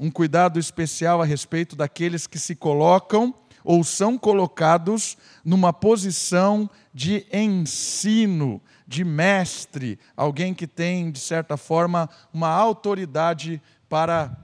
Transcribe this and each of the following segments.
um cuidado especial a respeito daqueles que se colocam ou são colocados numa posição de ensino, de mestre, alguém que tem, de certa forma, uma autoridade para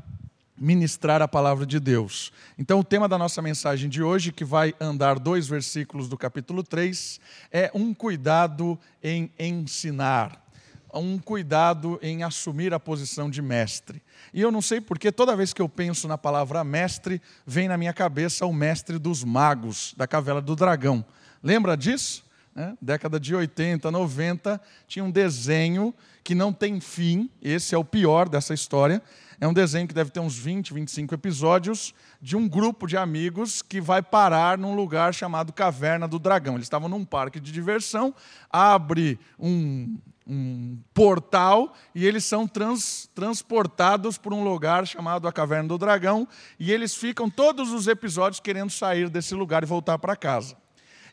ministrar a palavra de Deus. Então, o tema da nossa mensagem de hoje, que vai andar dois versículos do capítulo 3, é um cuidado em ensinar, um cuidado em assumir a posição de mestre. E eu não sei porque toda vez que eu penso na palavra mestre, vem na minha cabeça o mestre dos magos, da caverna do dragão. Lembra disso? É, década de 80, 90, tinha um desenho que não tem fim, esse é o pior dessa história, é um desenho que deve ter uns 20, 25 episódios, de um grupo de amigos que vai parar num lugar chamado Caverna do Dragão. Eles estavam num parque de diversão, abre um, um portal e eles são trans, transportados por um lugar chamado a Caverna do Dragão e eles ficam todos os episódios querendo sair desse lugar e voltar para casa.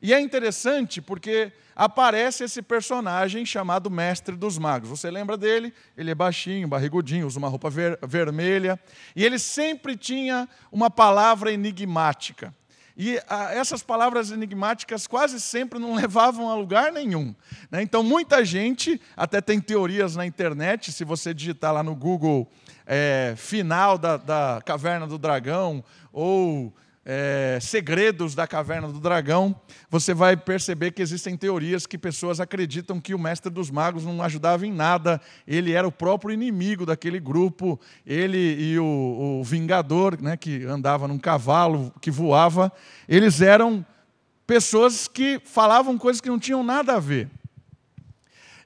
E é interessante porque aparece esse personagem chamado Mestre dos Magos. Você lembra dele? Ele é baixinho, barrigudinho, usa uma roupa ver vermelha. E ele sempre tinha uma palavra enigmática. E a, essas palavras enigmáticas quase sempre não levavam a lugar nenhum. Né? Então, muita gente, até tem teorias na internet, se você digitar lá no Google é, final da, da Caverna do Dragão, ou é, segredos da caverna do dragão, você vai perceber que existem teorias que pessoas acreditam que o mestre dos magos não ajudava em nada, ele era o próprio inimigo daquele grupo, ele e o, o Vingador, né, que andava num cavalo, que voava, eles eram pessoas que falavam coisas que não tinham nada a ver.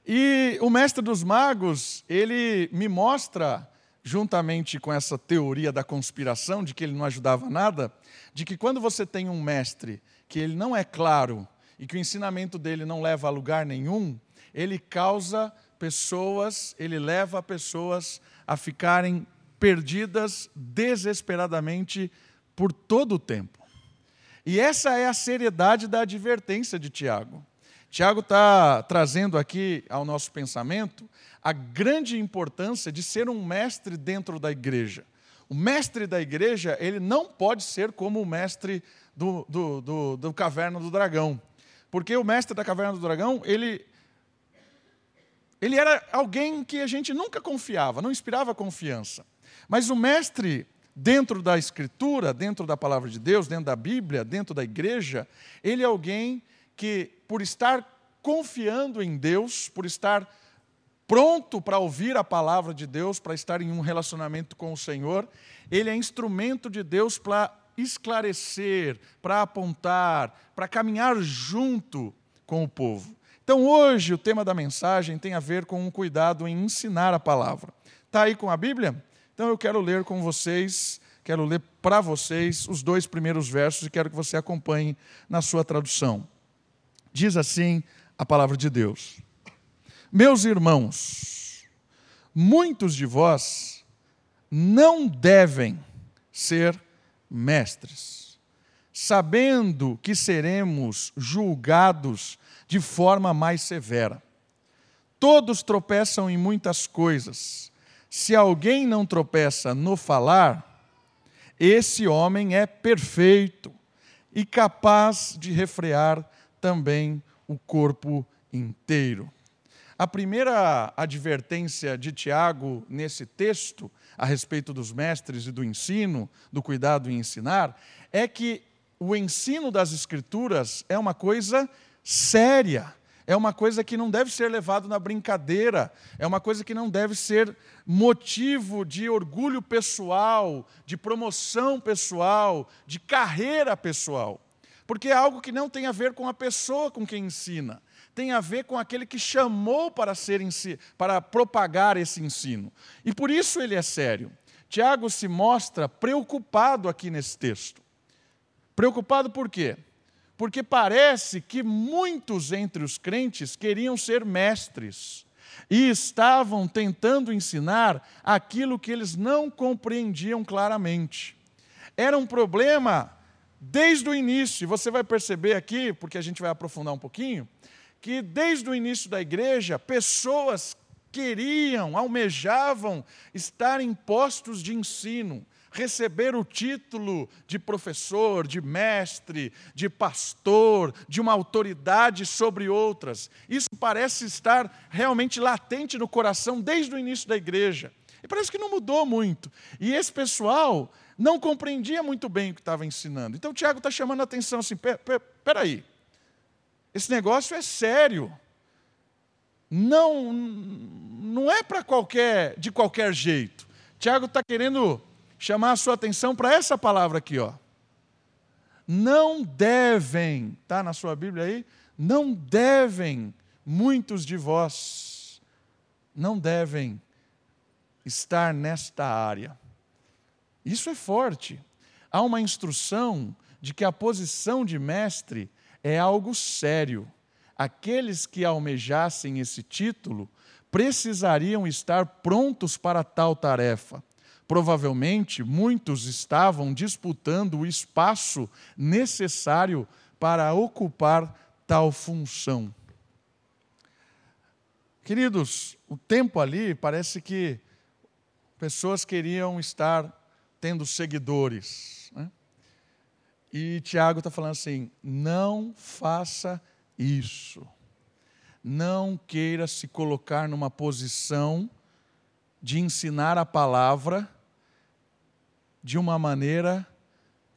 E o mestre dos magos, ele me mostra, juntamente com essa teoria da conspiração, de que ele não ajudava nada, de que quando você tem um mestre que ele não é claro e que o ensinamento dele não leva a lugar nenhum, ele causa pessoas, ele leva pessoas a ficarem perdidas desesperadamente por todo o tempo. E essa é a seriedade da advertência de Tiago. Tiago está trazendo aqui ao nosso pensamento a grande importância de ser um mestre dentro da igreja. O mestre da igreja, ele não pode ser como o mestre do, do, do, do Caverna do Dragão. Porque o mestre da Caverna do Dragão, ele, ele era alguém que a gente nunca confiava, não inspirava confiança. Mas o mestre, dentro da Escritura, dentro da palavra de Deus, dentro da Bíblia, dentro da igreja, ele é alguém que, por estar confiando em Deus, por estar pronto para ouvir a palavra de Deus, para estar em um relacionamento com o Senhor, ele é instrumento de Deus para esclarecer, para apontar, para caminhar junto com o povo. Então, hoje, o tema da mensagem tem a ver com um cuidado em ensinar a palavra. Está aí com a Bíblia? Então, eu quero ler com vocês, quero ler para vocês os dois primeiros versos e quero que você acompanhe na sua tradução. Diz assim a palavra de Deus. Meus irmãos, muitos de vós não devem ser mestres, sabendo que seremos julgados de forma mais severa. Todos tropeçam em muitas coisas. Se alguém não tropeça no falar, esse homem é perfeito e capaz de refrear também o corpo inteiro. A primeira advertência de Tiago nesse texto, a respeito dos mestres e do ensino, do cuidado em ensinar, é que o ensino das Escrituras é uma coisa séria, é uma coisa que não deve ser levado na brincadeira, é uma coisa que não deve ser motivo de orgulho pessoal, de promoção pessoal, de carreira pessoal. Porque é algo que não tem a ver com a pessoa com quem ensina, tem a ver com aquele que chamou para, ser, para propagar esse ensino. E por isso ele é sério. Tiago se mostra preocupado aqui nesse texto. Preocupado por quê? Porque parece que muitos entre os crentes queriam ser mestres e estavam tentando ensinar aquilo que eles não compreendiam claramente. Era um problema desde o início, e você vai perceber aqui, porque a gente vai aprofundar um pouquinho, que desde o início da igreja, pessoas queriam, almejavam estar em postos de ensino, receber o título de professor, de mestre, de pastor, de uma autoridade sobre outras. Isso parece estar realmente latente no coração desde o início da igreja. E parece que não mudou muito. E esse pessoal não compreendia muito bem o que estava ensinando. Então, Tiago está chamando a atenção assim: peraí, esse negócio é sério. Não, não é para qualquer, de qualquer jeito. Tiago está querendo chamar a sua atenção para essa palavra aqui, ó. Não devem, está na sua Bíblia aí? Não devem muitos de vós, não devem estar nesta área. Isso é forte. Há uma instrução de que a posição de mestre é algo sério. Aqueles que almejassem esse título precisariam estar prontos para tal tarefa. Provavelmente muitos estavam disputando o espaço necessário para ocupar tal função. Queridos, o tempo ali parece que pessoas queriam estar tendo seguidores. Né? E Tiago está falando assim: não faça isso. Não queira se colocar numa posição de ensinar a palavra de uma maneira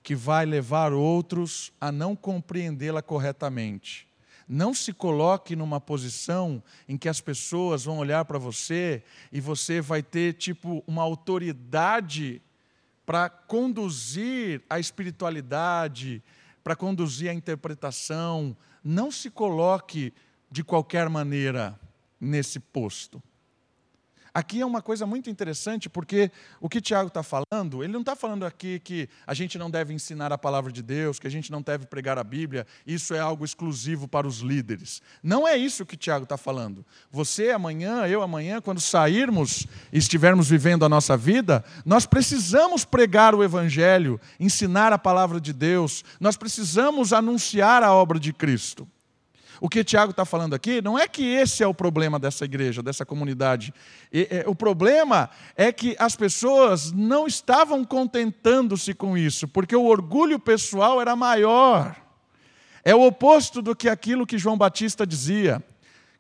que vai levar outros a não compreendê-la corretamente. Não se coloque numa posição em que as pessoas vão olhar para você e você vai ter tipo uma autoridade para conduzir a espiritualidade, para conduzir a interpretação. Não se coloque de qualquer maneira nesse posto. Aqui é uma coisa muito interessante, porque o que Tiago está falando, ele não está falando aqui que a gente não deve ensinar a palavra de Deus, que a gente não deve pregar a Bíblia, isso é algo exclusivo para os líderes. Não é isso que Tiago está falando. Você amanhã, eu amanhã, quando sairmos e estivermos vivendo a nossa vida, nós precisamos pregar o Evangelho, ensinar a palavra de Deus, nós precisamos anunciar a obra de Cristo. O que Tiago está falando aqui não é que esse é o problema dessa igreja, dessa comunidade. É, o problema é que as pessoas não estavam contentando-se com isso, porque o orgulho pessoal era maior. É o oposto do que aquilo que João Batista dizia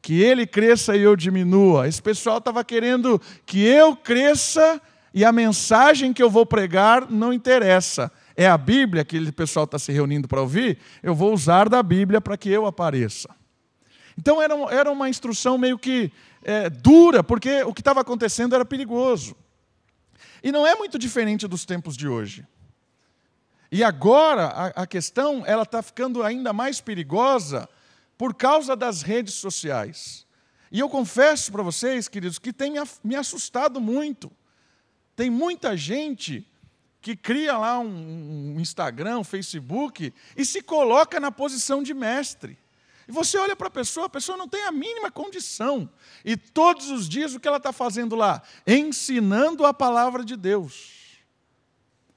que ele cresça e eu diminua. Esse pessoal estava querendo que eu cresça e a mensagem que eu vou pregar não interessa é a Bíblia que o pessoal está se reunindo para ouvir, eu vou usar da Bíblia para que eu apareça. Então era, era uma instrução meio que é, dura, porque o que estava acontecendo era perigoso. E não é muito diferente dos tempos de hoje. E agora a, a questão ela está ficando ainda mais perigosa por causa das redes sociais. E eu confesso para vocês, queridos, que tem me assustado muito. Tem muita gente que cria lá um, Instagram, um Facebook e se coloca na posição de mestre. E você olha para a pessoa, a pessoa não tem a mínima condição. E todos os dias o que ela está fazendo lá? Ensinando a palavra de Deus.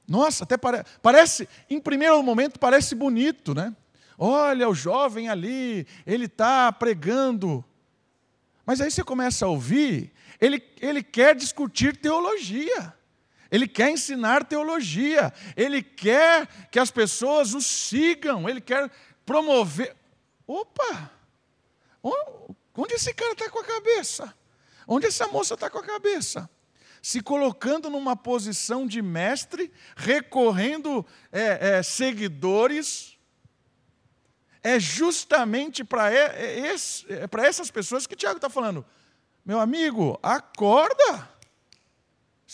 Nossa, até pare... parece, em primeiro momento, parece bonito, né? Olha, o jovem ali, ele está pregando. Mas aí você começa a ouvir, ele, ele quer discutir teologia. Ele quer ensinar teologia, ele quer que as pessoas o sigam, ele quer promover. Opa! Onde esse cara está com a cabeça? Onde essa moça está com a cabeça? Se colocando numa posição de mestre, recorrendo é, é, seguidores, é justamente para é, é essas pessoas que Tiago está falando. Meu amigo, acorda!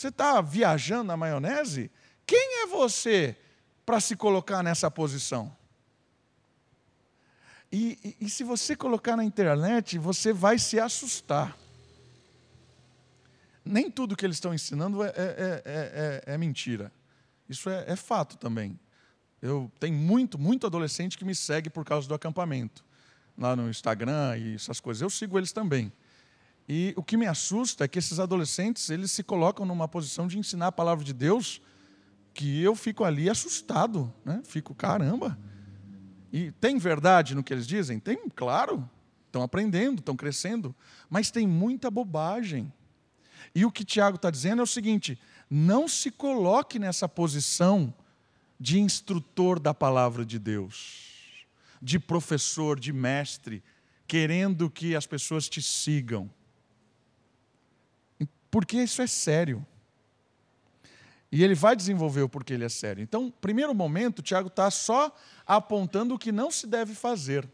Você está viajando na maionese? Quem é você para se colocar nessa posição? E, e, e, se você colocar na internet, você vai se assustar. Nem tudo que eles estão ensinando é, é, é, é, é mentira. Isso é, fato também. Eu tenho muito, muito adolescente que me segue por causa do acampamento, lá no Instagram e essas coisas. Eu sigo eles também. E o que me assusta é que esses adolescentes, eles se colocam numa posição de ensinar a palavra de Deus, que eu fico ali assustado, né? Fico, caramba. E tem verdade no que eles dizem? Tem, claro. Estão aprendendo, estão crescendo, mas tem muita bobagem. E o que Tiago está dizendo é o seguinte: não se coloque nessa posição de instrutor da palavra de Deus, de professor, de mestre, querendo que as pessoas te sigam. Porque isso é sério. E ele vai desenvolver o porquê ele é sério. Então, primeiro momento, Tiago está só apontando o que não se deve fazer.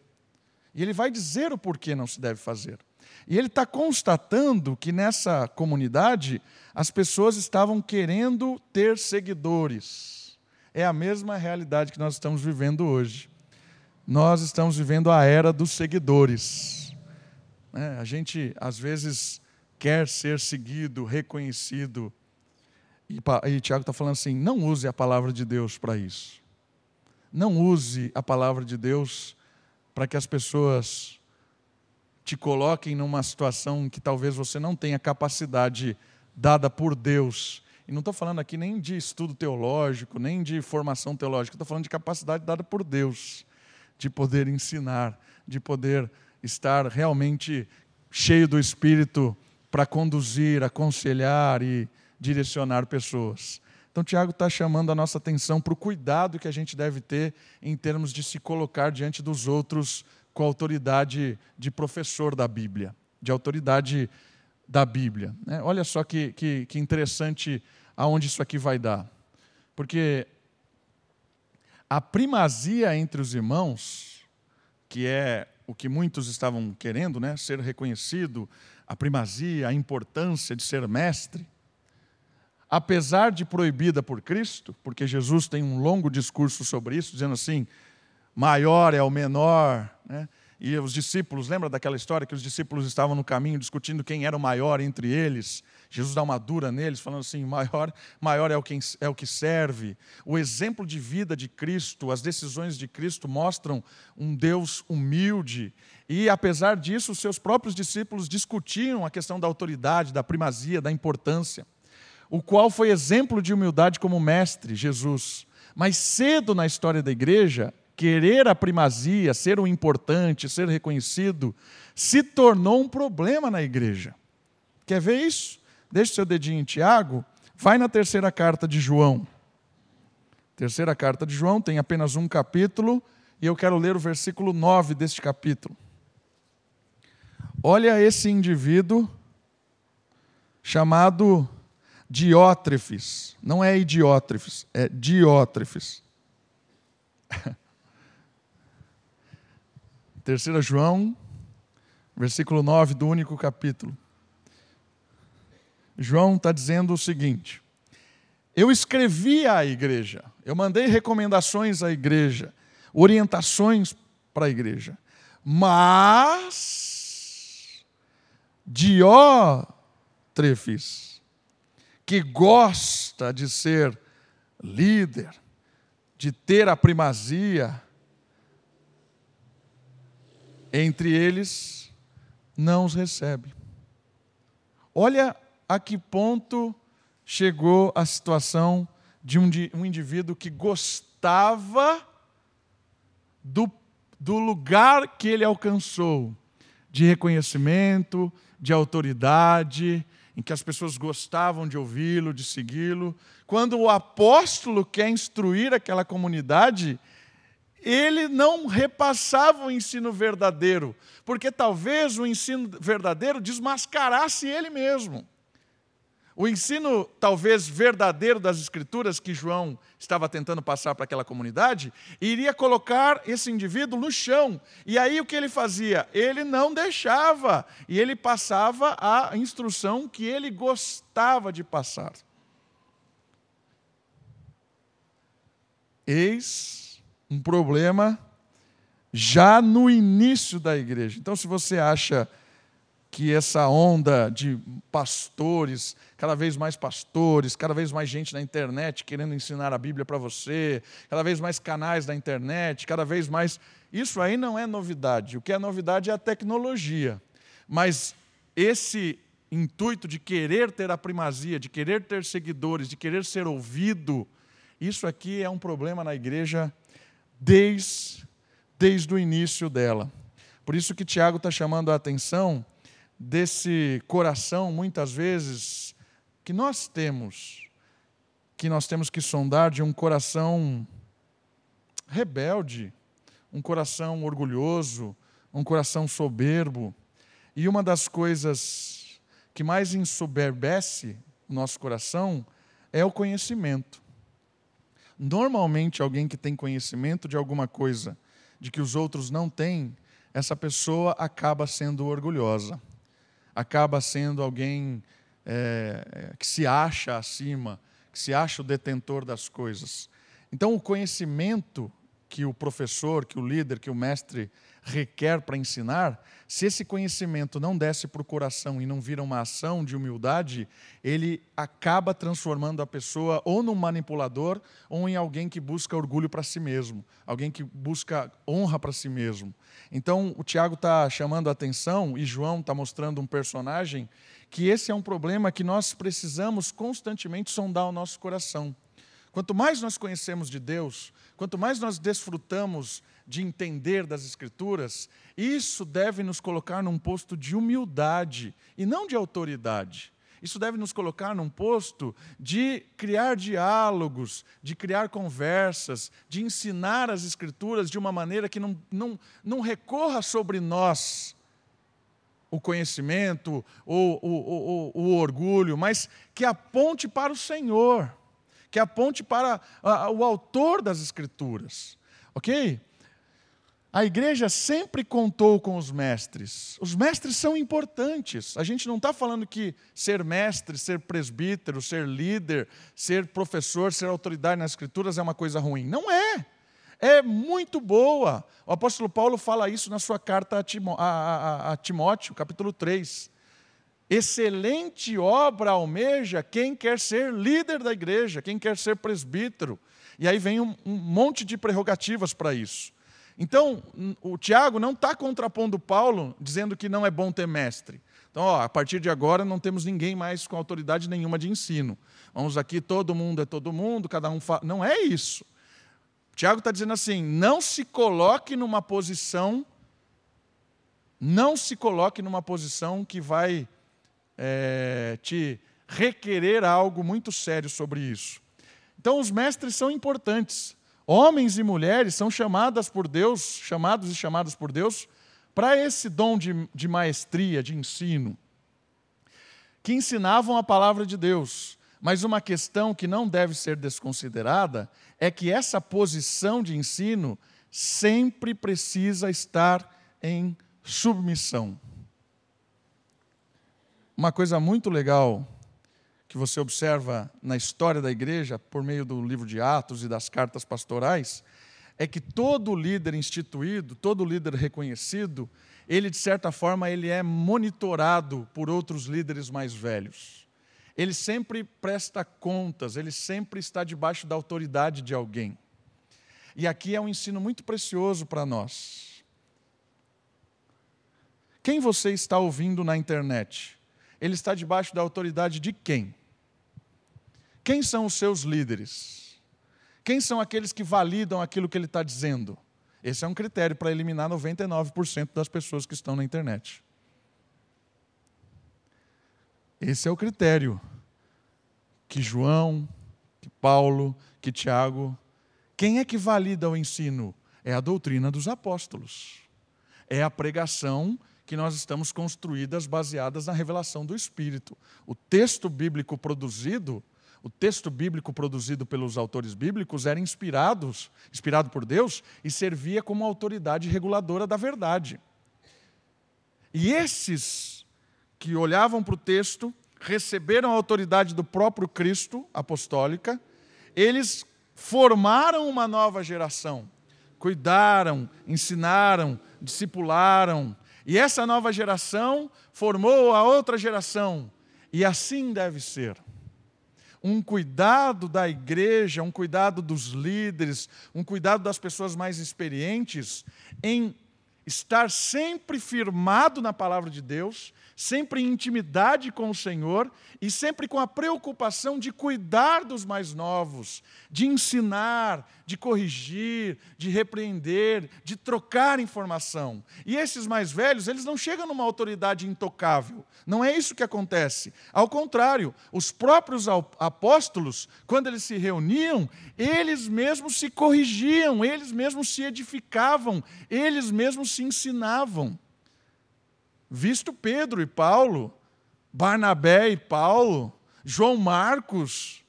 E ele vai dizer o porquê não se deve fazer. E ele está constatando que nessa comunidade as pessoas estavam querendo ter seguidores. É a mesma realidade que nós estamos vivendo hoje. Nós estamos vivendo a era dos seguidores. É, a gente, às vezes, quer ser seguido, reconhecido. E, e Tiago está falando assim: não use a palavra de Deus para isso. Não use a palavra de Deus para que as pessoas te coloquem numa situação que talvez você não tenha capacidade dada por Deus. E não estou falando aqui nem de estudo teológico, nem de formação teológica, estou falando de capacidade dada por Deus, de poder ensinar, de poder estar realmente cheio do Espírito para conduzir, aconselhar e direcionar pessoas. Então, Tiago está chamando a nossa atenção para o cuidado que a gente deve ter em termos de se colocar diante dos outros com autoridade de professor da Bíblia, de autoridade da Bíblia. Né? Olha só que, que, que interessante aonde isso aqui vai dar. Porque a primazia entre os irmãos, que é o que muitos estavam querendo, né? ser reconhecido, a primazia, a importância de ser mestre, apesar de proibida por Cristo, porque Jesus tem um longo discurso sobre isso, dizendo assim: maior é o menor, né? E os discípulos, lembra daquela história que os discípulos estavam no caminho discutindo quem era o maior entre eles? Jesus dá uma dura neles, falando assim: maior, maior é, o que, é o que serve. O exemplo de vida de Cristo, as decisões de Cristo mostram um Deus humilde. E apesar disso, os seus próprios discípulos discutiam a questão da autoridade, da primazia, da importância. O qual foi exemplo de humildade como mestre, Jesus. Mas cedo na história da igreja, querer a primazia, ser o importante, ser reconhecido, se tornou um problema na igreja. Quer ver isso? Deixe seu dedinho em Tiago, vai na terceira carta de João. Terceira carta de João tem apenas um capítulo, e eu quero ler o versículo 9 deste capítulo. Olha esse indivíduo chamado Diótrefes. Não é Idiótrefes, é Diótrefes. 3 João, versículo 9 do único capítulo. João está dizendo o seguinte: Eu escrevi à igreja, eu mandei recomendações à igreja, orientações para a igreja, mas Diótrefes, que gosta de ser líder, de ter a primazia, entre eles não os recebe. Olha a que ponto chegou a situação de um, indivíduo que gostava do, do lugar que ele alcançou, de reconhecimento, de autoridade, em que as pessoas gostavam de ouvi-lo, de segui-lo. Quando o apóstolo quer instruir aquela comunidade, ele não repassava o ensino verdadeiro, porque talvez o ensino verdadeiro desmascarasse ele mesmo. O ensino, talvez verdadeiro das Escrituras que João estava tentando passar para aquela comunidade, iria colocar esse indivíduo no chão. E aí o que ele fazia? Ele não deixava, e ele passava a instrução que ele gostava de passar. Eis um problema já no início da igreja. Então, se você acha que essa onda de pastores, cada vez mais pastores, cada vez mais gente na internet querendo ensinar a Bíblia para você, cada vez mais canais na internet, cada vez mais. Isso aí não é novidade. O que é novidade é a tecnologia. Mas esse intuito de querer ter a primazia, de querer ter seguidores, de querer ser ouvido, isso aqui é um problema na igreja desde, desde o início dela. Por isso que Tiago está chamando a atenção desse coração, muitas vezes, que nós temos que nós temos que sondar de um coração rebelde, um coração orgulhoso, um coração soberbo. E uma das coisas que mais ensoberbece o nosso coração é o conhecimento. Normalmente, alguém que tem conhecimento de alguma coisa de que os outros não têm, essa pessoa acaba sendo orgulhosa, acaba sendo alguém é, que se acha acima, que se acha o detentor das coisas. Então, o conhecimento que o professor, que o líder, que o mestre requer para ensinar, se esse conhecimento não desce para o coração e não vira uma ação de humildade, ele acaba transformando a pessoa ou num manipulador ou em alguém que busca orgulho para si mesmo, alguém que busca honra para si mesmo. Então, o Tiago está chamando a atenção e João está mostrando um personagem que esse é um problema que nós precisamos constantemente sondar o nosso coração. Quanto mais nós conhecemos de Deus, quanto mais nós desfrutamos de entender das Escrituras, isso deve nos colocar num posto de humildade e não de autoridade. Isso deve nos colocar num posto de criar diálogos, de criar conversas, de ensinar as Escrituras de uma maneira que não, não, não recorra sobre nós o conhecimento ou o, o, o, orgulho, mas que aponte para o Senhor, que aponte para o autor das Escrituras. Ok? A igreja sempre contou com os mestres. Os mestres são importantes. A gente não está falando que ser mestre, ser presbítero, ser líder, ser professor, ser autoridade nas escrituras é uma coisa ruim. Não é. É muito boa. O apóstolo Paulo fala isso na sua carta a, Timó a, a, a Timóteo, capítulo 3. Excelente obra almeja quem quer ser líder da igreja, quem quer ser presbítero. E aí vem um monte de prerrogativas para isso. Então, o Tiago não está contrapondo Paulo, dizendo que não é bom ter mestre. Então, ó, a partir de agora não temos ninguém mais com autoridade nenhuma de ensino. Vamos aqui, todo mundo é todo mundo, cada um fala. Não é isso. Tiago está dizendo assim: não se coloque numa posição, não se coloque numa posição que vai é, te requerer algo muito sério sobre isso. Então, os mestres são importantes. Homens e mulheres são chamadas por Deus, chamados e chamadas por Deus, para esse dom de, de maestria, de ensino, que ensinavam a palavra de Deus. Mas uma questão que não deve ser desconsiderada é que essa posição de ensino sempre precisa estar em submissão. Uma coisa muito legal que você observa na história da igreja, por meio do livro de Atos e das cartas pastorais, é que todo líder instituído, todo líder reconhecido, ele de certa forma ele é monitorado por outros líderes mais velhos. Ele sempre presta contas, ele sempre está debaixo da autoridade de alguém. E aqui é um ensino muito precioso para nós. Quem você está ouvindo na internet? Ele está debaixo da autoridade de quem? Quem são os seus líderes? Quem são aqueles que validam aquilo que ele está dizendo? Esse é um critério para eliminar 99% das pessoas que estão na internet. Esse é o critério que João, que Paulo, que Tiago. Quem é que valida o ensino? É a doutrina dos apóstolos. É a pregação que nós estamos construídas baseadas na revelação do Espírito. O texto bíblico produzido o texto bíblico produzido pelos autores bíblicos era inspirado, inspirado por Deus e servia como autoridade reguladora da verdade. E esses que olhavam para o texto, receberam a autoridade do próprio Cristo apostólica, eles formaram uma nova geração, cuidaram, ensinaram, discipularam, e essa nova geração formou a outra geração, e assim deve ser. Um cuidado da igreja, um cuidado dos líderes, um cuidado das pessoas mais experientes em estar sempre firmado na palavra de Deus, sempre em intimidade com o Senhor e sempre com a preocupação de cuidar dos mais novos, de ensinar, de corrigir, de repreender, de trocar informação. E esses mais velhos, eles não chegam numa autoridade intocável. Não é isso que acontece. Ao contrário, os próprios apóstolos, quando eles se reuniam, eles mesmos se corrigiam, eles mesmos se edificavam, eles mesmos se ensinavam visto Pedro e Paulo, Barnabé e Paulo, João Marcos,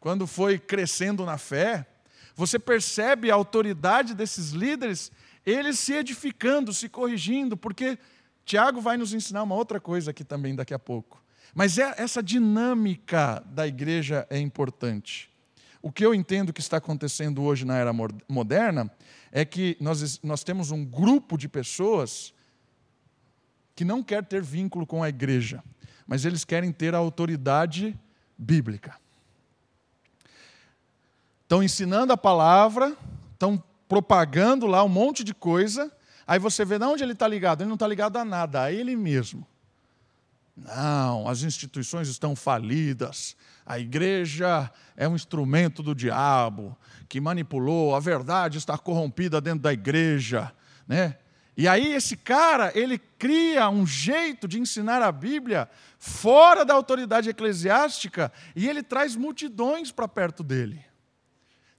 quando foi crescendo na fé, você percebe a autoridade desses líderes, eles se edificando, se corrigindo, porque Tiago vai nos ensinar uma outra coisa aqui também daqui a pouco. Mas é, essa dinâmica da igreja é importante. O que eu entendo que está acontecendo hoje na era moderna é que nós, nós temos um grupo de pessoas que não quer ter vínculo com a igreja, mas eles querem ter a autoridade bíblica. Estão ensinando a palavra, estão propagando lá um monte de coisa, aí você vê de onde ele está ligado. Ele não está ligado a nada, a ele mesmo. Não, as instituições estão falidas, a igreja é um instrumento do diabo que manipulou, a verdade está corrompida dentro da igreja, né? E aí esse cara, ele cria um jeito de ensinar a Bíblia fora da autoridade eclesiástica e ele traz multidões para perto dele.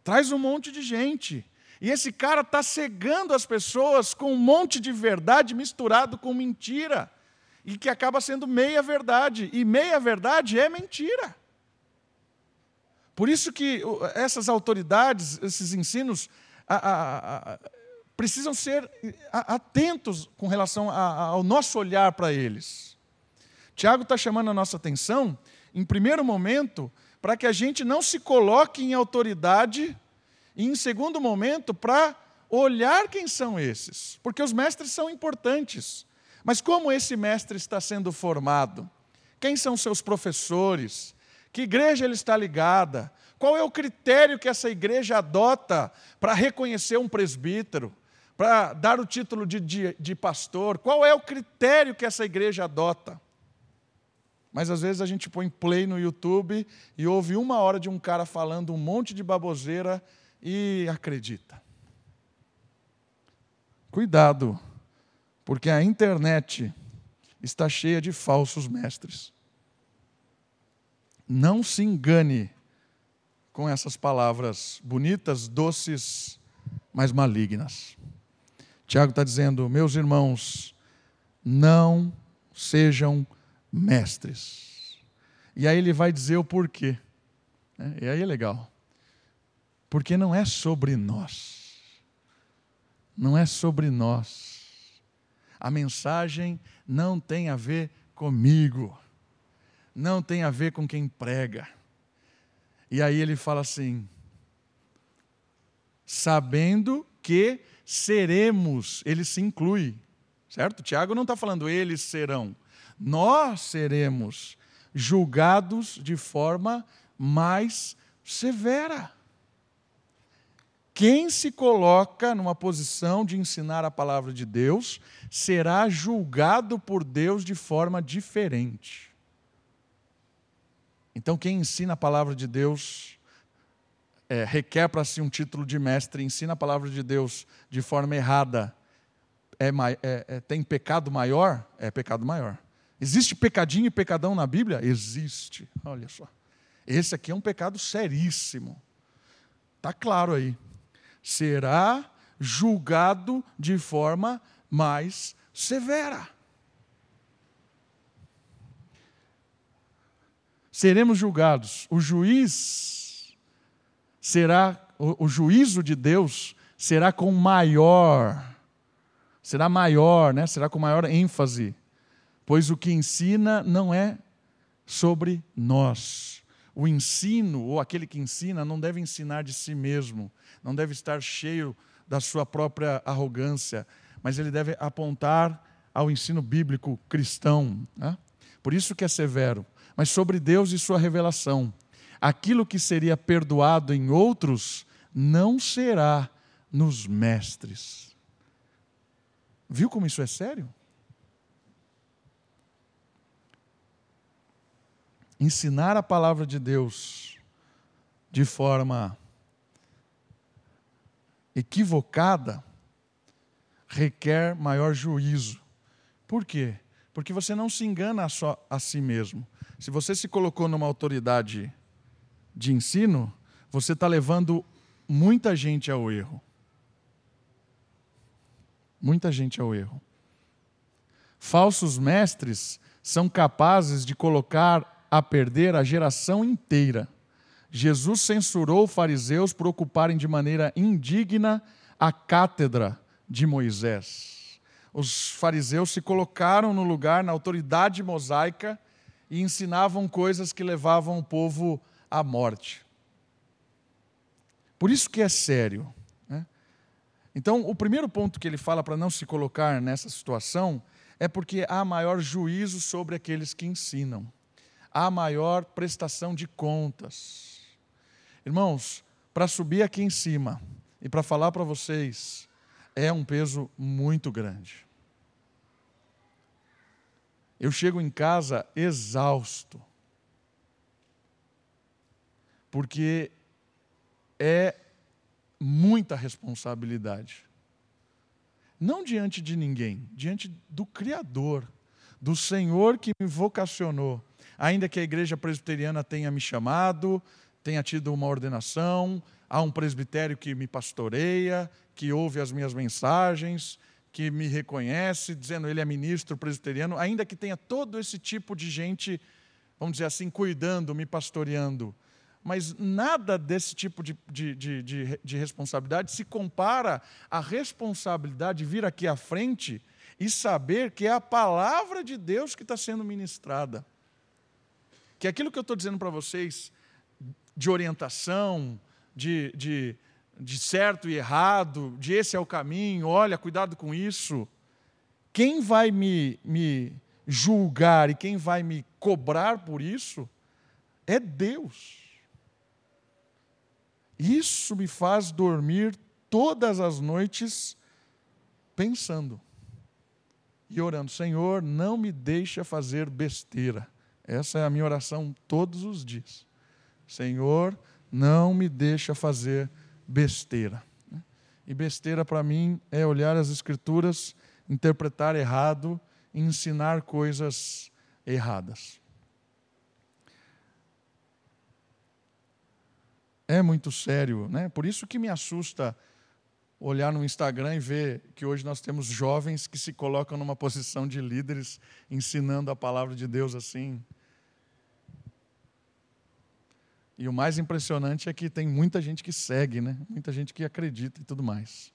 Traz um monte de gente. E esse cara está cegando as pessoas com um monte de verdade misturado com mentira. E que acaba sendo meia verdade. E meia verdade é mentira. Por isso que essas autoridades, esses ensinos, a, a, a, precisam ser atentos com relação ao nosso olhar para eles. Tiago está chamando a nossa atenção, em primeiro momento, para que a gente não se coloque em autoridade, e em segundo momento, para olhar quem são esses, porque os mestres são importantes. Mas como esse mestre está sendo formado? Quem são seus professores? Que igreja ele está ligada? Qual é o critério que essa igreja adota para reconhecer um presbítero? Para dar o título de, de, de pastor? Qual é o critério que essa igreja adota? Mas às vezes a gente põe play no YouTube e ouve uma hora de um cara falando um monte de baboseira e acredita. Cuidado, porque a internet está cheia de falsos mestres. Não se engane com essas palavras bonitas, doces, mas malignas. Tiago está dizendo: meus irmãos, não sejam mestres. E aí ele vai dizer o porquê. Né? E aí é legal. Porque não é sobre nós. Não é sobre nós. A mensagem não tem a ver comigo. Não tem a ver com quem prega. E aí ele fala assim: sabendo que seremos, ele se inclui, certo? Tiago não está falando eles serão, nós seremos julgados de forma mais severa. Quem se coloca numa posição de ensinar a palavra de Deus será julgado por Deus de forma diferente. Então, quem ensina a palavra de Deus é, requer para si um título de mestre, ensina a palavra de Deus de forma errada, é, é, é, tem pecado maior? É pecado maior. Existe pecadinho e pecadão na Bíblia? Existe. Olha só. Esse aqui é um pecado seríssimo. Está claro aí. Será julgado de forma mais severa. Seremos julgados. O juiz será, o, o juízo de Deus será com maior, será maior, né? será com maior ênfase, pois o que ensina não é sobre nós. O ensino, ou aquele que ensina, não deve ensinar de si mesmo, não deve estar cheio da sua própria arrogância, mas ele deve apontar ao ensino bíblico cristão. Né? Por isso que é severo, mas sobre Deus e sua revelação aquilo que seria perdoado em outros não será nos mestres. Viu como isso é sério? Ensinar a palavra de Deus de forma equivocada requer maior juízo. Por quê? Porque você não se engana só, a si mesmo. Se você se colocou numa autoridade de ensino, você está levando muita gente ao erro. Muita gente ao erro. Falsos mestres são capazes de colocar a perder a geração inteira. Jesus censurou fariseus por ocuparem de maneira indigna a cátedra de Moisés. Os fariseus se colocaram no lugar, na autoridade mosaica, e ensinavam coisas que levavam o povo à morte. Por isso que é sério. Né? Então, o primeiro ponto que ele fala para não se colocar nessa situação é porque há maior juízo sobre aqueles que ensinam, há maior prestação de contas. Irmãos, para subir aqui em cima e para falar para vocês, é um peso muito grande. Eu chego em casa exausto, porque é muita responsabilidade. Não diante de ninguém, diante do Criador, do Senhor que me vocacionou. Ainda que a igreja presbiteriana tenha me chamado, tenha tido uma ordenação, há um presbitério que me pastoreia, que ouve as minhas mensagens, que me reconhece, dizendo ele é ministro presbiteriano, ainda que tenha todo esse tipo de gente, vamos dizer assim, cuidando, me pastoreando mas nada desse tipo de, de, de, de, responsabilidade se compara à responsabilidade de vir aqui à frente e saber que é a palavra de Deus que está sendo ministrada. Que aquilo que eu estou dizendo para vocês, de orientação, de, de, de certo e errado, de esse é o caminho, olha, cuidado com isso. Quem vai me, me julgar e quem vai me cobrar por isso é Deus. Isso me faz dormir todas as noites pensando e orando: Senhor, não me deixa fazer besteira. Essa é a minha oração todos os dias. Senhor, não me deixa fazer besteira. E besteira para mim é olhar as Escrituras, interpretar errado, ensinar coisas erradas. É muito sério, né? Por isso que me assusta olhar no Instagram e ver que hoje nós temos jovens que se colocam numa posição de líderes ensinando a palavra de Deus assim. E o mais impressionante é que tem muita gente que segue, né? Muita gente que acredita e tudo mais.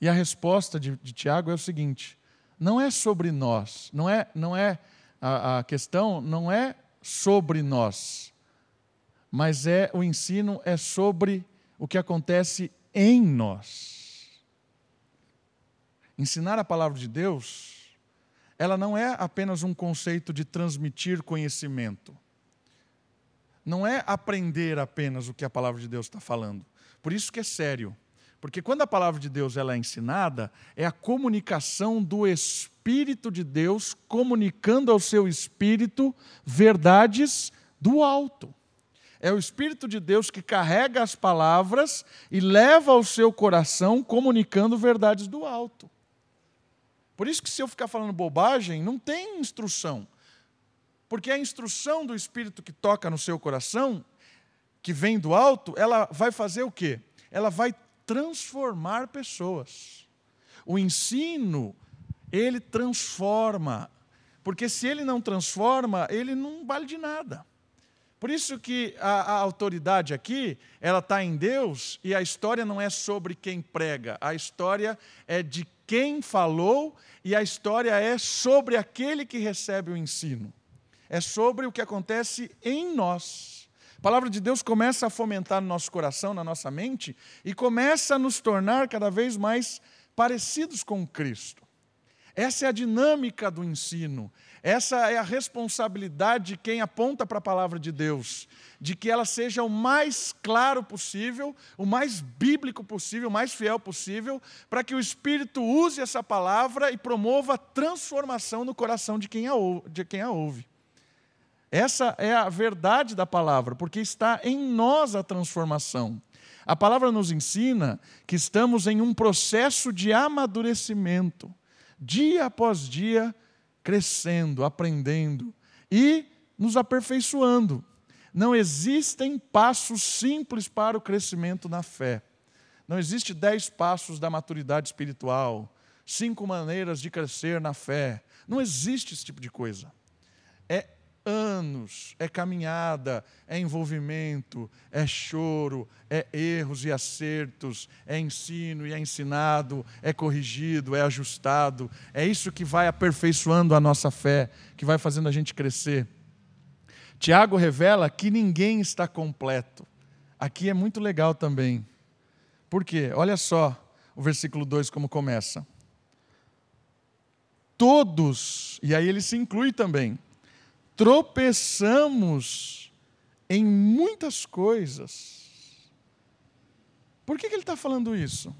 E a resposta de, de Tiago é o seguinte: não é sobre nós, não é, não é a, a questão não é sobre nós mas é o ensino é sobre o que acontece em nós. Ensinar a palavra de Deus, ela não é apenas um conceito de transmitir conhecimento. Não é aprender apenas o que a palavra de Deus está falando. Por isso que é sério. Porque quando a palavra de Deus ela é ensinada, é a comunicação do Espírito de Deus comunicando ao seu espírito verdades do alto. É o Espírito de Deus que carrega as palavras e leva ao seu coração comunicando verdades do alto. Por isso que se eu ficar falando bobagem, não tem instrução. Porque a instrução do Espírito que toca no seu coração, que vem do alto, ela vai fazer o quê? Ela vai transformar pessoas. O ensino, ele transforma. Porque se ele não transforma, ele não vale de nada. Por isso que a, a autoridade aqui, ela está em Deus e a história não é sobre quem prega, a história é de quem falou e a história é sobre aquele que recebe o ensino. É sobre o que acontece em nós. A palavra de Deus começa a fomentar no nosso coração, na nossa mente, e começa a nos tornar cada vez mais parecidos com Cristo. Essa é a dinâmica do ensino. Essa é a responsabilidade de quem aponta para a palavra de Deus, de que ela seja o mais claro possível, o mais bíblico possível, o mais fiel possível, para que o Espírito use essa palavra e promova transformação no coração de quem a ouve. De quem a ouve. Essa é a verdade da palavra, porque está em nós a transformação. A palavra nos ensina que estamos em um processo de amadurecimento dia após dia, crescendo, aprendendo e nos aperfeiçoando. Não existem passos simples para o crescimento na fé. Não existe dez passos da maturidade espiritual, cinco maneiras de crescer na fé. Não existe esse tipo de coisa. Anos, é caminhada, é envolvimento, é choro, é erros e acertos, é ensino e é ensinado, é corrigido, é ajustado. É isso que vai aperfeiçoando a nossa fé, que vai fazendo a gente crescer. Tiago revela que ninguém está completo. Aqui é muito legal também. Por quê? Olha só o versículo 2 como começa. Todos, e aí ele se inclui também tropeçamos em muitas coisas. Por que, que ele está falando isso?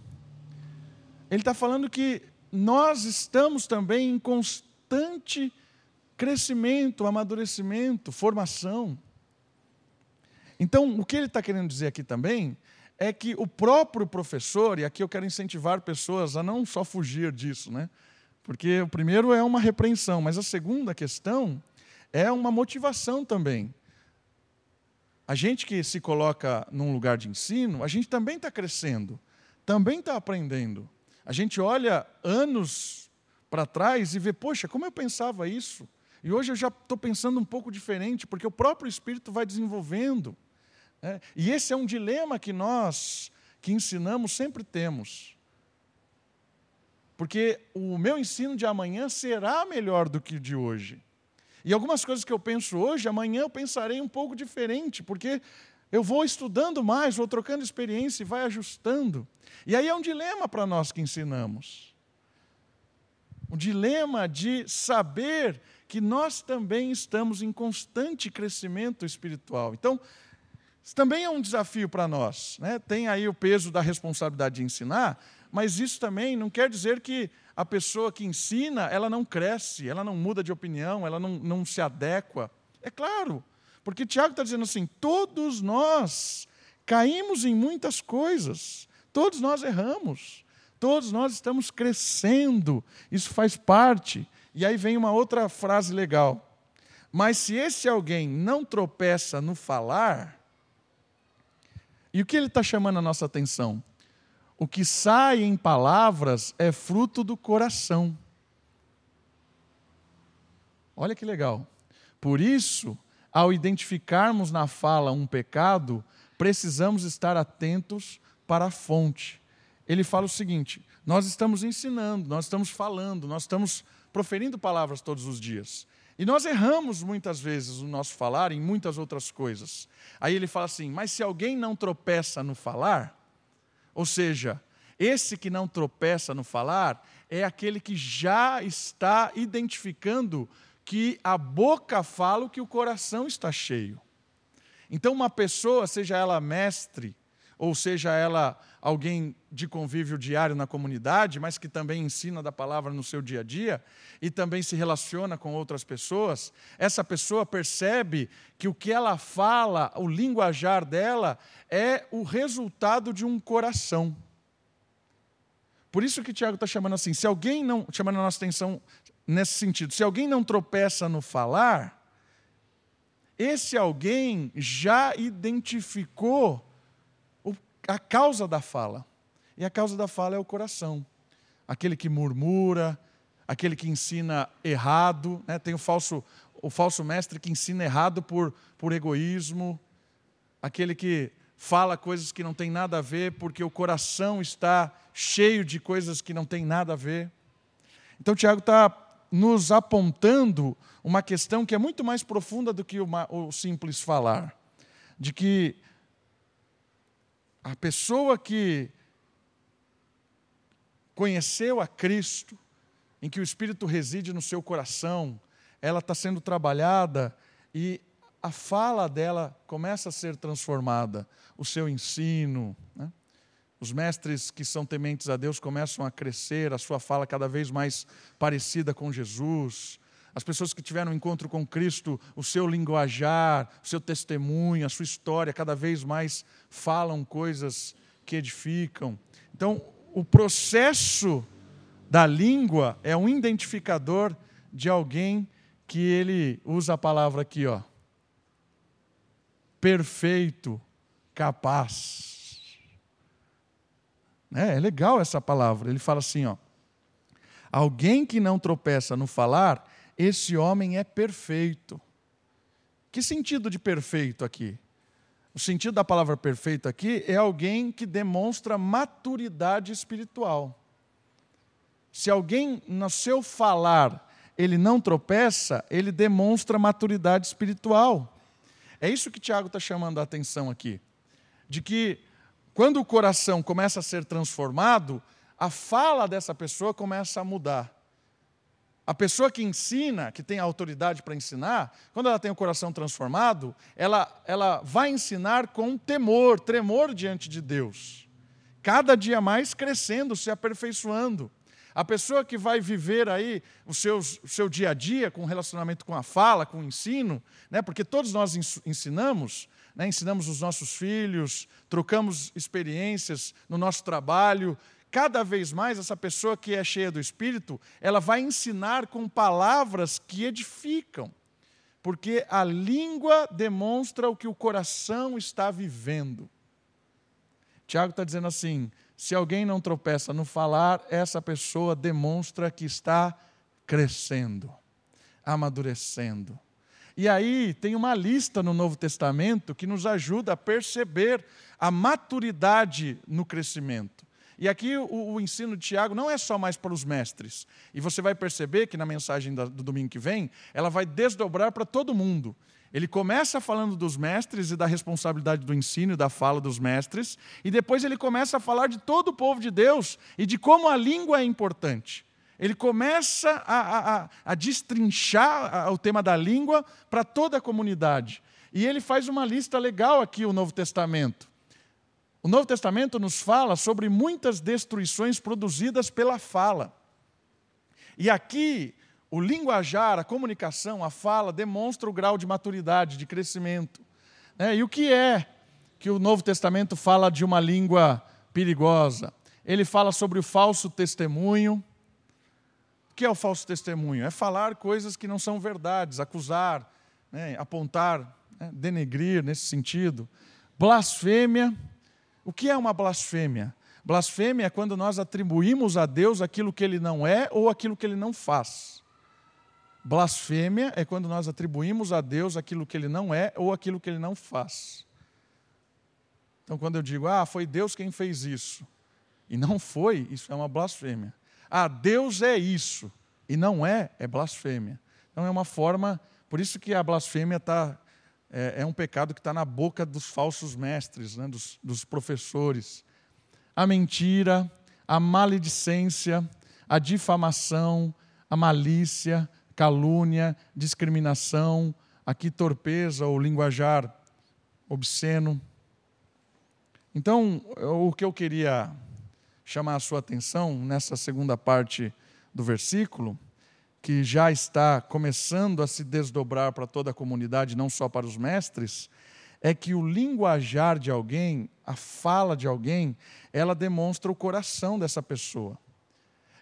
Ele está falando que nós estamos também em constante crescimento, amadurecimento, formação. Então, o que ele está querendo dizer aqui também é que o próprio professor, e aqui eu quero incentivar pessoas a não só fugir disso, né? Porque o primeiro é uma repreensão, mas a segunda questão é uma motivação também. A gente que se coloca num lugar de ensino, a gente também está crescendo, também está aprendendo. A gente olha anos para trás e vê, poxa, como eu pensava isso? E hoje eu já estou pensando um pouco diferente, porque o próprio Espírito vai desenvolvendo. Né? E esse é um dilema que nós que ensinamos sempre temos. Porque o meu ensino de amanhã será melhor do que o de hoje. E algumas coisas que eu penso hoje, amanhã eu pensarei um pouco diferente, porque eu vou estudando mais, vou trocando experiência e vai ajustando. E aí é um dilema para nós que ensinamos. O dilema de saber que nós também estamos em constante crescimento espiritual. Então, isso também é um desafio para nós. Né? Tem aí o peso da responsabilidade de ensinar, mas isso também não quer dizer que a pessoa que ensina, ela não cresce, ela não muda de opinião, ela não, não se adequa. É claro, porque Tiago está dizendo assim: todos nós caímos em muitas coisas, todos nós erramos, todos nós estamos crescendo, isso faz parte. E aí vem uma outra frase legal. Mas se esse alguém não tropeça no falar, e o que ele está chamando a nossa atenção? O que sai em palavras é fruto do coração. Olha que legal. Por isso, ao identificarmos na fala um pecado, precisamos estar atentos para a fonte. Ele fala o seguinte: nós estamos ensinando, nós estamos falando, nós estamos proferindo palavras todos os dias. E nós erramos muitas vezes o nosso falar em muitas outras coisas. Aí ele fala assim: mas se alguém não tropeça no falar, ou seja, esse que não tropeça no falar é aquele que já está identificando que a boca fala o que o coração está cheio. Então, uma pessoa, seja ela mestre, ou seja ela alguém de convívio diário na comunidade, mas que também ensina da palavra no seu dia a dia e também se relaciona com outras pessoas, essa pessoa percebe que o que ela fala, o linguajar dela, é o resultado de um coração. Por isso que Tiago está chamando assim, se alguém não, chamando a nossa atenção nesse sentido, se alguém não tropeça no falar, esse alguém já identificou a causa da fala. E a causa da fala é o coração. Aquele que murmura, aquele que ensina errado, né? tem o falso, o falso mestre que ensina errado por, por egoísmo, aquele que fala coisas que não tem nada a ver porque o coração está cheio de coisas que não tem nada a ver. Então, Tiago está nos apontando uma questão que é muito mais profunda do que uma, o simples falar, de que a pessoa que conheceu a Cristo, em que o Espírito reside no seu coração, ela está sendo trabalhada e a fala dela começa a ser transformada, o seu ensino. Né? Os mestres que são tementes a Deus começam a crescer, a sua fala cada vez mais parecida com Jesus. As pessoas que tiveram um encontro com Cristo, o seu linguajar, o seu testemunho, a sua história, cada vez mais falam coisas que edificam. Então, o processo da língua é um identificador de alguém que ele usa a palavra aqui, ó. Perfeito, capaz. É, é legal essa palavra. Ele fala assim, ó. Alguém que não tropeça no falar, esse homem é perfeito. Que sentido de perfeito aqui? O sentido da palavra perfeito aqui é alguém que demonstra maturidade espiritual. Se alguém no seu falar ele não tropeça, ele demonstra maturidade espiritual. É isso que Tiago está chamando a atenção aqui. De que quando o coração começa a ser transformado, a fala dessa pessoa começa a mudar. A pessoa que ensina, que tem autoridade para ensinar, quando ela tem o coração transformado, ela, ela vai ensinar com temor, tremor diante de Deus. Cada dia mais crescendo, se aperfeiçoando. A pessoa que vai viver aí o, seus, o seu dia a dia com relacionamento com a fala, com o ensino, né? porque todos nós ensinamos, né? ensinamos os nossos filhos, trocamos experiências no nosso trabalho. Cada vez mais, essa pessoa que é cheia do Espírito, ela vai ensinar com palavras que edificam, porque a língua demonstra o que o coração está vivendo. Tiago está dizendo assim: se alguém não tropeça no falar, essa pessoa demonstra que está crescendo, amadurecendo. E aí tem uma lista no Novo Testamento que nos ajuda a perceber a maturidade no crescimento. E aqui o, o, ensino de Tiago não é só mais para os mestres. E você vai perceber que na mensagem do domingo que vem, ela vai desdobrar para todo mundo. Ele começa falando dos mestres e da responsabilidade do ensino e da fala dos mestres, e depois ele começa a falar de todo o povo de Deus e de como a língua é importante. Ele começa a, a, a destrinchar o tema da língua para toda a comunidade. E ele faz uma lista legal aqui, o Novo Testamento. O Novo Testamento nos fala sobre muitas destruições produzidas pela fala. E aqui o linguajar, a comunicação, a fala demonstra o grau de maturidade, de crescimento. Né? E o que é que o Novo Testamento fala de uma língua perigosa? Ele fala sobre o falso testemunho. O que é o falso testemunho? É falar coisas que não são verdades, acusar, né? apontar, né? denegrir nesse sentido. Blasfêmia. O que é uma blasfêmia? Blasfêmia é quando nós atribuímos a Deus aquilo que ele não é ou aquilo que ele não faz. Blasfêmia é quando nós atribuímos a Deus aquilo que ele não é ou aquilo que ele não faz. Então, quando eu digo, ah, foi Deus quem fez isso, e não foi, isso é uma blasfêmia. Ah, Deus é isso, e não é, é blasfêmia. Então, é uma forma, por isso que a blasfêmia tá, é, é um pecado que está na boca dos falsos mestres, né, dos, dos professores. A mentira, a maledicência, a difamação, a malícia, calúnia, discriminação, aqui torpeza ou linguajar obsceno. Então, o que eu queria chamar a sua atenção nessa segunda parte do versículo, que já está começando a se desdobrar para toda a comunidade, não só para os mestres, é que o linguajar de alguém, a fala de alguém, ela demonstra o coração dessa pessoa.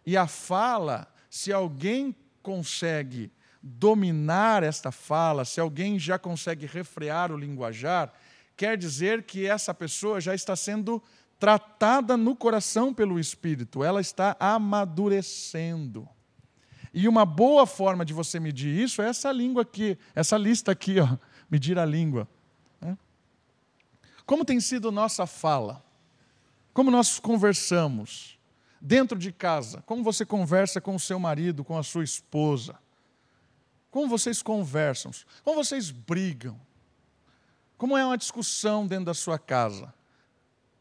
E a fala, se alguém consegue dominar esta fala, se alguém já consegue refrear o linguajar, quer dizer que essa pessoa já está sendo tratada no coração pelo Espírito, ela está amadurecendo. E uma boa forma de você medir isso é essa língua aqui, essa lista aqui, ó, medir a língua. Né? Como tem sido nossa fala? Como nós conversamos? dentro de casa, como você conversa com o seu marido, com a sua esposa, como vocês conversam, como vocês brigam, como é uma discussão dentro da sua casa.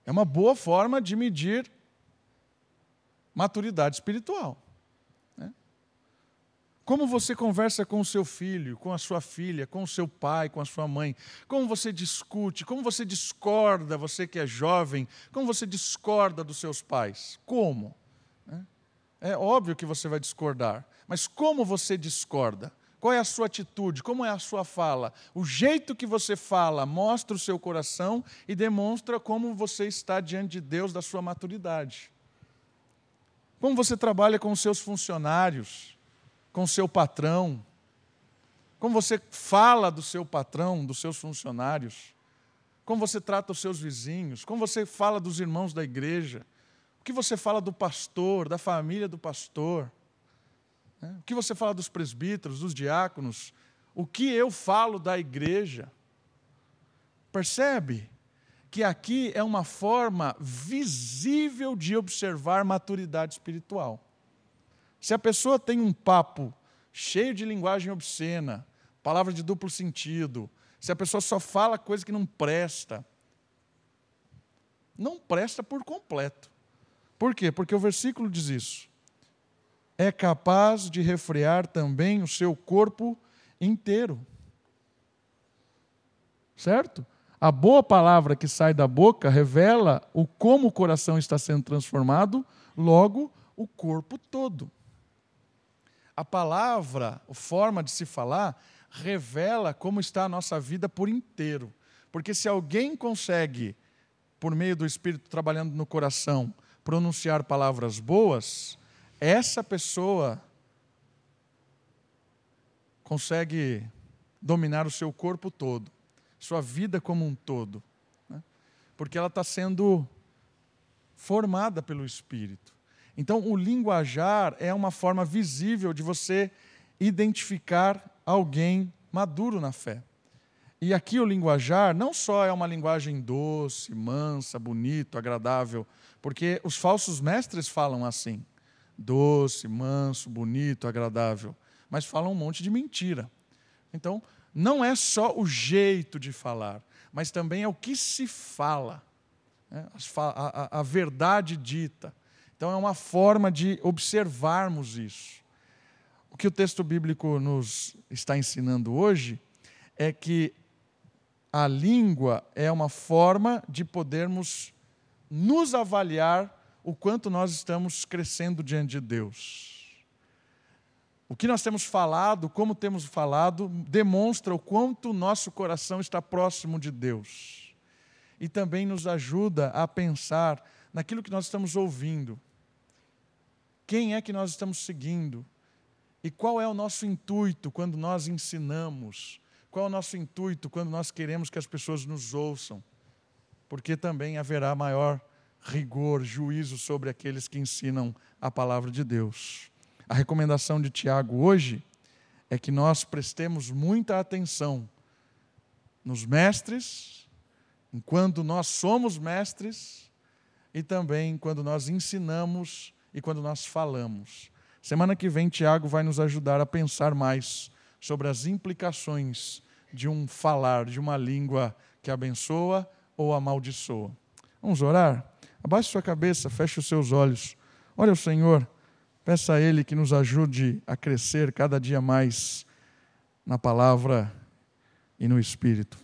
É uma boa forma de medir maturidade espiritual. Né? Como você conversa com o seu filho, com a sua filha, com o seu pai, com a sua mãe? Como você discute? Como você discorda, você que é jovem? Como você discorda dos seus pais? Como? É óbvio que você vai discordar, mas como você discorda? Qual é a sua atitude? Como é a sua fala? O jeito que você fala mostra o seu coração e demonstra como você está diante de Deus da sua maturidade. Como você trabalha com os seus funcionários? Com seu patrão, como você fala do seu patrão, dos seus funcionários, como você trata os seus vizinhos, como você fala dos irmãos da igreja, o que você fala do pastor, da família do pastor, né? o que você fala dos presbíteros, dos diáconos, o que eu falo da igreja. Percebe que aqui é uma forma visível de observar maturidade espiritual. Se a pessoa tem um papo cheio de linguagem obscena, palavra de duplo sentido, se a pessoa só fala coisa que não presta, não presta por completo. Por quê? Porque o versículo diz isso. É capaz de refrear também o seu corpo inteiro. Certo? A boa palavra que sai da boca revela o como o coração está sendo transformado, logo o corpo todo a palavra, a forma de se falar, revela como está a nossa vida por inteiro. Porque se alguém consegue, por meio do Espírito trabalhando no coração, pronunciar palavras boas, essa pessoa consegue dominar o seu corpo todo, sua vida como um todo. Né? Porque ela está sendo formada pelo Espírito. Então, o linguajar é uma forma visível de você identificar alguém maduro na fé. E aqui o linguajar não só é uma linguagem doce, mansa, bonito, agradável, porque os falsos mestres falam assim: doce, manso, bonito, agradável, mas falam um monte de mentira. Então, não é só o jeito de falar, mas também é o que se fala, né? a, a, a verdade dita. Então, é uma forma de observarmos isso. O que o texto bíblico nos está ensinando hoje é que a língua é uma forma de podermos nos avaliar o quanto nós estamos crescendo diante de Deus. O que nós temos falado, como temos falado, demonstra o quanto o nosso coração está próximo de Deus. E também nos ajuda a pensar naquilo que nós estamos ouvindo. Quem é que nós estamos seguindo? E qual é o nosso intuito quando nós ensinamos? Qual é o nosso intuito quando nós queremos que as pessoas nos ouçam? Porque também haverá maior rigor, juízo sobre aqueles que ensinam a palavra de Deus. A recomendação de Tiago hoje é que nós prestemos muita atenção nos mestres, enquanto nós somos mestres, e também quando nós ensinamos e quando nós falamos. Semana que vem, Tiago vai nos ajudar a pensar mais sobre as implicações de um falar, de uma língua que abençoa ou amaldiçoa. Vamos orar? Abaixe sua cabeça, feche os seus olhos. Olha o Senhor, peça a Ele que nos ajude a crescer cada dia mais na palavra e no Espírito.